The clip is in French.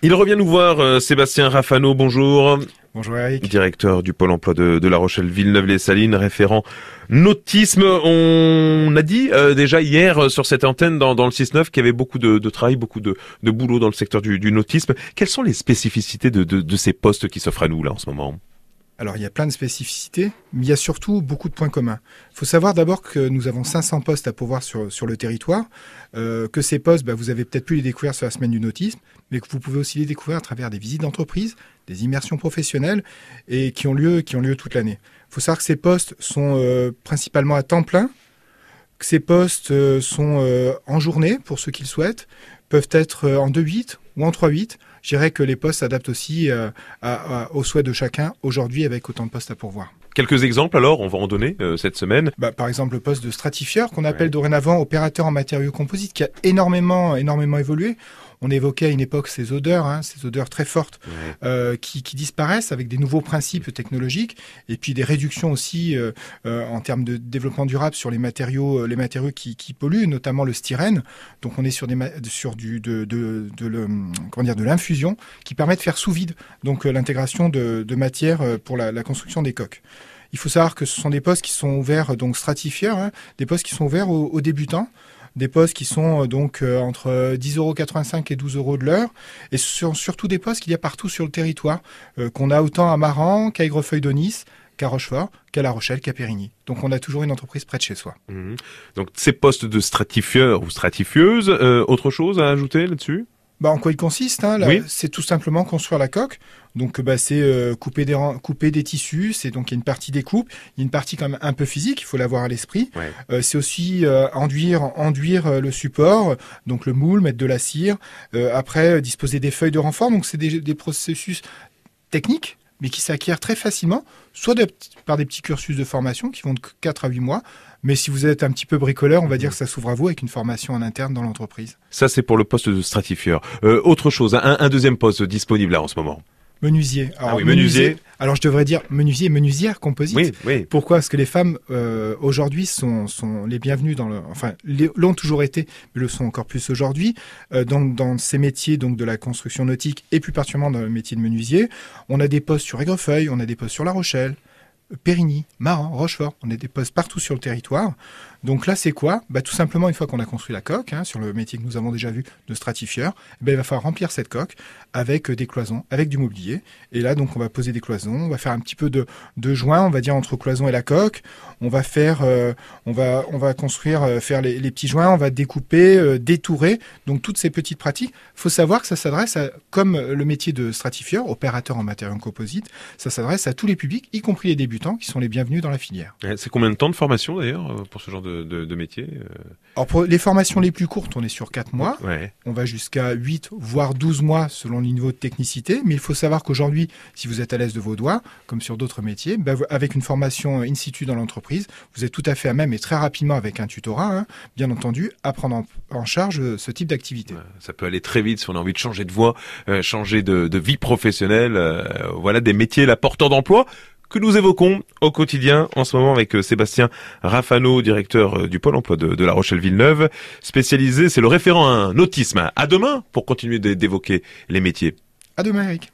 Il revient nous voir, euh, Sébastien Raffano, bonjour. Bonjour Eric. Directeur du Pôle emploi de, La Rochelle Villeneuve-les-Salines, référent nautisme. On a dit euh, déjà hier euh, sur cette antenne dans, le 6-9 qu'il y avait beaucoup de, travail, beaucoup de, boulot dans le secteur du, nautisme. Quelles sont les spécificités de, de ces postes qui s'offrent à nous là en ce moment? Alors il y a plein de spécificités, mais il y a surtout beaucoup de points communs. Il faut savoir d'abord que nous avons 500 postes à pourvoir sur, le territoire, euh, que ces postes, bah, vous avez peut-être pu les découvrir sur la semaine du nautisme, mais que vous pouvez aussi les découvrir à travers des visites d'entreprise, des immersions professionnelles, et qui ont lieu, qui ont lieu toute l'année. Il faut savoir que ces postes sont euh, principalement à temps plein, que ces postes euh, sont en journée pour ceux qui le souhaitent, peuvent être en 2-8 ou en 3-8. Je dirais que les postes s'adaptent aussi euh, aux souhaits de chacun aujourd'hui avec autant de postes à pourvoir. Quelques exemples alors, on va en donner euh, cette semaine. Bah, par exemple le poste de stratifieur qu'on appelle dorénavant opérateur en matériaux composites qui a énormément, énormément évolué. On évoquait à une époque ces odeurs, hein, ces odeurs très fortes euh, qui, disparaissent avec des nouveaux principes technologiques et puis des réductions aussi euh, euh, en termes de développement durable sur les matériaux, les matériaux qui, polluent, notamment le styrène. Donc on est sur, des, sur du, de, de, comment dire, de l'infusion qui permet de faire sous vide donc l'intégration de, de matière pour la, construction des coques. Il faut savoir que ce sont des postes qui sont ouverts, donc stratifieurs, hein, des postes qui sont ouverts aux débutants des postes qui sont euh, donc euh, entre 10,85€ et 12 euros de l'heure, et ce sont surtout des postes qu'il y a partout sur le territoire, euh, qu'on a autant à Maran qu'à Aigrefeuille de Nice, qu'à Rochefort, qu'à La Rochelle, qu'à Périgny. Donc on a toujours une entreprise près de chez soi. Mmh. Donc ces postes de stratifieur ou stratifieuse, autre chose à ajouter là-dessus? Bah, en quoi il consiste hein, C'est tout simplement construire la coque. Donc bah, c'est euh, couper, des, couper des tissus, c'est donc il y a une partie des coupes, il y a une partie quand même un peu physique, il faut l'avoir à l'esprit. Euh, c'est aussi euh, enduire, enduire le support, donc le moule, mettre de la cire, après disposer des feuilles de renfort. Donc c'est des, des processus techniques mais qui s'acquièrent très facilement, soit par des petits cursus de formation qui vont de 4 à 8 mois, mais si vous êtes un petit peu bricoleur, on va dire que ça s'ouvre à vous avec une formation en interne dans l'entreprise. Ça, c'est pour le poste de stratifieur. Euh, autre chose, un, deuxième poste disponible là en ce moment Menuisier. Alors, ah oui, menuisier. Alors je devrais dire menuisier et menuisière composite. Oui, oui. Pourquoi? Parce que les femmes euh, aujourd'hui sont, sont les bienvenues dans le, enfin l'ont toujours été, mais le sont encore plus aujourd'hui euh, dans, dans ces métiers donc de la construction nautique et plus particulièrement dans le métier de menuisier. On a des postes sur Aigrefeuille, on a des postes sur La Rochelle, Périgny, Marin, Rochefort. On a des postes partout sur le territoire. Donc là, c'est quoi? Bah, Tout simplement, une fois qu'on a construit la coque, hein, sur le métier que nous avons déjà vu de stratifieur, eh ben, il va falloir remplir cette coque avec euh, des cloisons, avec du mobilier. Et là, donc, on va poser des cloisons, on va faire un petit peu de, de joint, on va dire, entre cloison et la coque. On va faire, euh, on, va, on va construire, euh, faire les, petits joints, on va découper, détourer. Donc, toutes ces petites pratiques. Il faut savoir que ça s'adresse à, comme le métier de stratifieur, opérateur en matériaux composites, ça s'adresse à tous les publics, y compris les débutants, qui sont les bienvenus dans la filière. C'est combien de temps de formation, d'ailleurs, pour ce genre de de, métier euh Alors pour les formations les plus courtes, on est sur 4 mois. On va jusqu'à 8, voire 12 mois selon le niveau de technicité. Mais il faut savoir qu'aujourd'hui, si vous êtes à l'aise de vos doigts, comme sur d'autres métiers, bah, avec une formation in situ dans l'entreprise, vous êtes tout à fait à même et très rapidement avec un tutorat, hein, bien entendu, à prendre en, charge euh, ce type d'activité. Ça peut aller très vite si on a envie de changer de voie, euh, changer de, vie professionnelle. voilà des métiers la porteur d'emploi que nous évoquons au quotidien en ce moment avec euh, Sébastien Raffano, directeur euh, du Pôle emploi de, La Rochelle-Villeneuve, spécialisé, c'est le référent à un autisme. À demain pour continuer d'évoquer les métiers. À demain Eric.